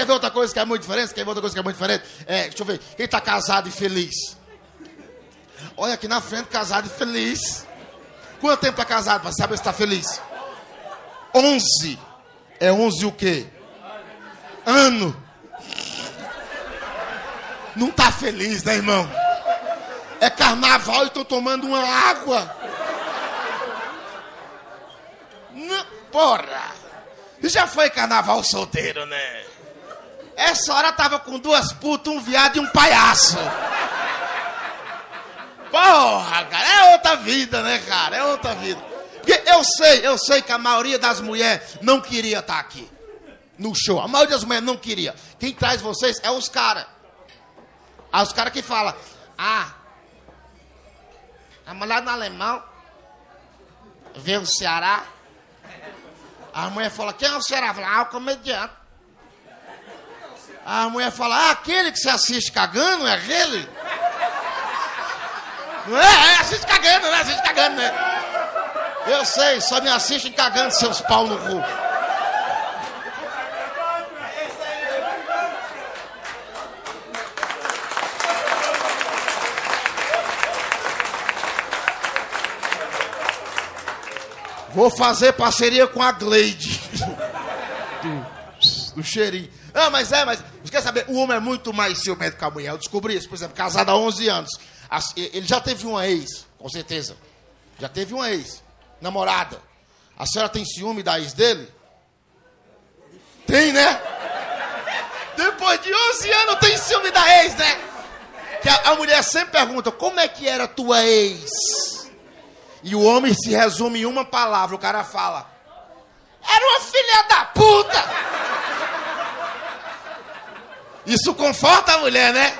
quer ver outra coisa que é muito diferente? Quer ver outra coisa que é muito diferente? É, deixa eu ver. Quem tá casado e feliz? Olha aqui na frente, casado e feliz. Quanto tempo tá casado para saber se tá feliz? 11. É 11 o quê? Ano. Não tá feliz, né, irmão? É carnaval e tô tomando uma água. Não, porra. Já foi carnaval solteiro, né? Essa hora tava com duas putas, um viado e um palhaço. Porra, cara, é outra vida, né, cara? É outra vida. Porque eu sei, eu sei que a maioria das mulheres não queria estar tá aqui. No show. A maioria das mulheres não queria. Quem traz vocês é os caras. Ah, os caras que falam, ah, a mulher no alemão vê o Ceará. A mulher fala, quem é o Ceará? Fala, ah, o comediante. A mulher fala, ah, aquele que você assiste cagando, é aquele? Não é? é? Assiste cagando, né? Assiste cagando, né? Eu sei, só me assistem cagando seus pau no cu. Vou fazer parceria com a Gleide. Do, do cheirinho. Ah, mas é, mas. Você quer saber? O homem é muito mais ciumento que a mulher. Eu descobri isso, por exemplo, casado há 11 anos. Ele já teve uma ex, com certeza. Já teve uma ex. Namorada. A senhora tem ciúme da ex dele? Tem, né? Depois de 11 anos tem ciúme da ex, né? Que a, a mulher sempre pergunta: como é que era tua ex? E o homem se resume em uma palavra. O cara fala: Era uma filha da puta! Isso conforta a mulher, né?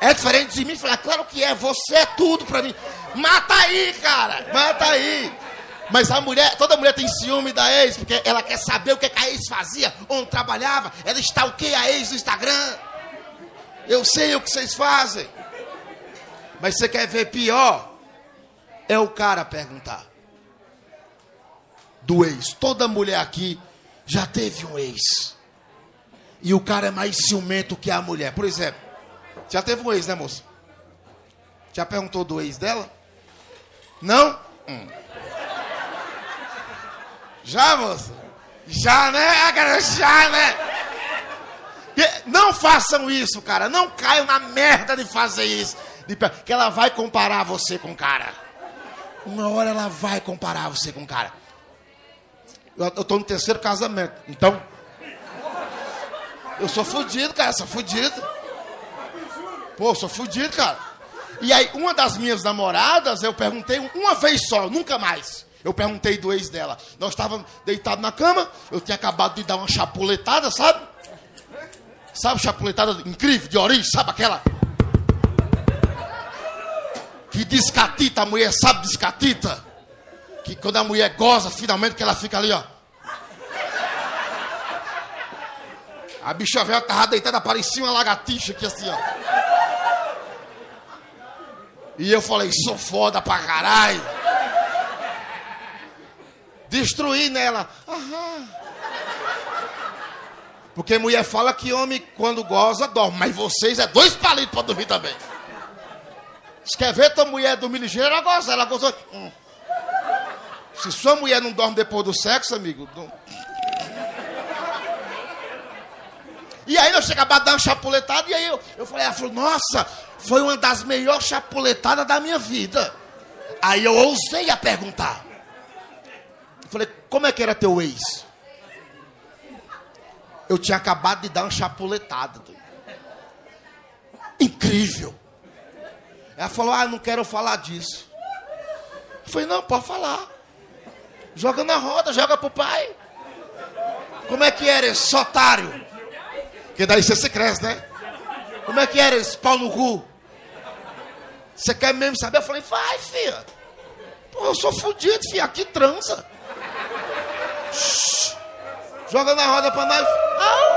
É diferente de mim falar, claro que é, você é tudo pra mim. Mata aí, cara, mata aí. Mas a mulher, toda mulher tem ciúme da ex, porque ela quer saber o que a ex fazia, onde trabalhava. Ela está o que a ex no Instagram. Eu sei o que vocês fazem. Mas você quer ver pior? É o cara perguntar. Do ex. Toda mulher aqui já teve um ex. E o cara é mais ciumento que a mulher. Por exemplo, já teve um ex, né, moça? Já perguntou do ex dela? Não? Hum. Já, moça? Já, né? Já, né? Não façam isso, cara. Não caiam na merda de fazer isso que ela vai comparar você com o cara. Uma hora ela vai comparar você com o cara. Eu, eu tô no terceiro casamento, então. Eu sou fudido, cara, sou fudido. Pô, sou fudido, cara. E aí, uma das minhas namoradas, eu perguntei uma vez só, nunca mais. Eu perguntei do ex dela. Nós estávamos deitados na cama, eu tinha acabado de dar uma chapuletada, sabe? Sabe chapuletada incrível, de origem, sabe aquela? que descatita, a mulher sabe descatita. Que quando a mulher goza, finalmente que ela fica ali, ó. A bicha velha tava deitada, parecia uma lagartixa aqui assim, ó. E eu falei, sou foda pra caralho. Destruí nela. Aham. Porque mulher fala que homem, quando goza, dorme. Mas vocês é dois palitos pra dormir também. Se quer ver tua mulher dormir ligeiro, ela goza. Ela gozou. Hum. Se sua mulher não dorme depois do sexo, amigo. Não... E aí eu cheguei a dar uma chapuletada e aí eu, eu falei, ela falou, nossa, foi uma das melhores chapuletadas da minha vida. Aí eu ousei a perguntar. Eu falei, como é que era teu ex? Eu tinha acabado de dar uma chapuletada. Incrível. Ela falou: Ah, não quero falar disso. Eu falei: Não, pode falar. Joga na roda, joga pro pai. Como é que era esse otário? Que daí você se cresce, né? Como é que era esse pau no cu? Você quer mesmo saber? Eu falei: Vai, filha. Pô, eu sou fodido, filha. Aqui transa. Shhh. Joga na roda pra nós. Ah.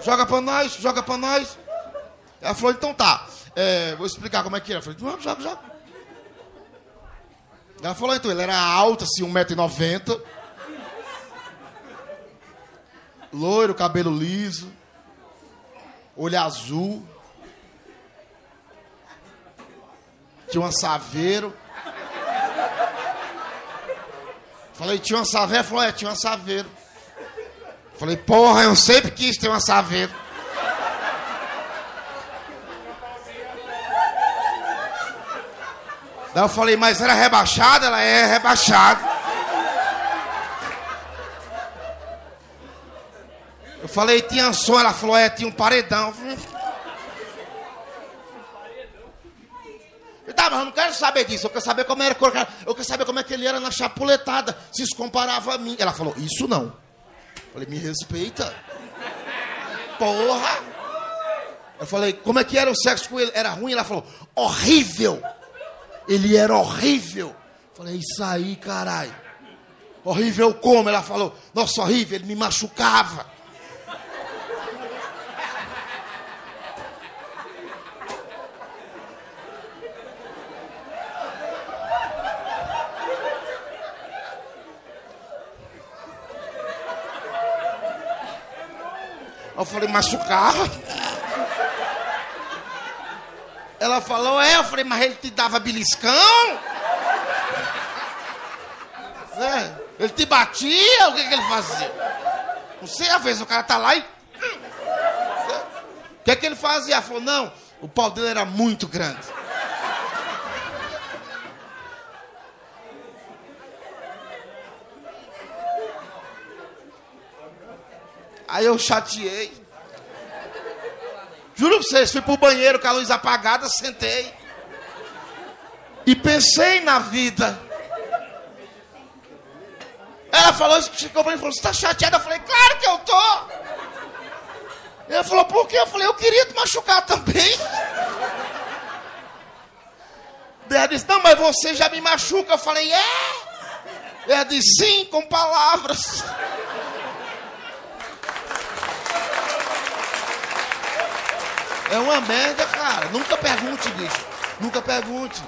Joga pra nós, joga pra nós. Ela falou: Então tá. É, vou explicar como é que era. Eu falei, joga, joga, joga. Ela falou, então, ele era alto, assim, 1,90m. Loiro, cabelo liso. Olho azul. Tinha um saveiro. Falei, tinha uma saveira? Falou, é, tinha uma saveiro. Falei, porra, eu sempre quis ter uma saveiro. Daí eu falei, mas era rebaixada? Ela é rebaixada. Falei, tinha som? Ela falou, é, tinha um paredão. Eu tá, mas eu não quero saber disso, eu quero saber como era, eu quero saber como é que ele era na chapuletada, se se comparava a mim. Ela falou, isso não. Eu falei, me respeita. Porra! Eu falei, como é que era o sexo com ele? Era ruim? Ela falou, horrível. Ele era horrível. Falei, isso aí, caralho. Horrível como? Ela falou, nossa, horrível, ele me machucava. Eu falei, machucava. Ela falou, é, eu falei, mas ele te dava beliscão? É, ele te batia? O que, que ele fazia? Não sei, às vezes o cara tá lá e. O que, que ele fazia? Ela falou, não, o pau dele era muito grande. Aí eu chateei. Juro pra vocês, fui pro banheiro com a luz apagada, sentei. E pensei na vida. Ela falou, chegou pra mim e falou, você tá chateada? Eu falei, claro que eu tô. Ela falou, por quê? Eu falei, eu queria te machucar também. Ela disse, não, mas você já me machuca. Eu falei, é? Ela disse, sim, com palavras. É uma merda, cara. Nunca pergunte, bicho. Nunca pergunte.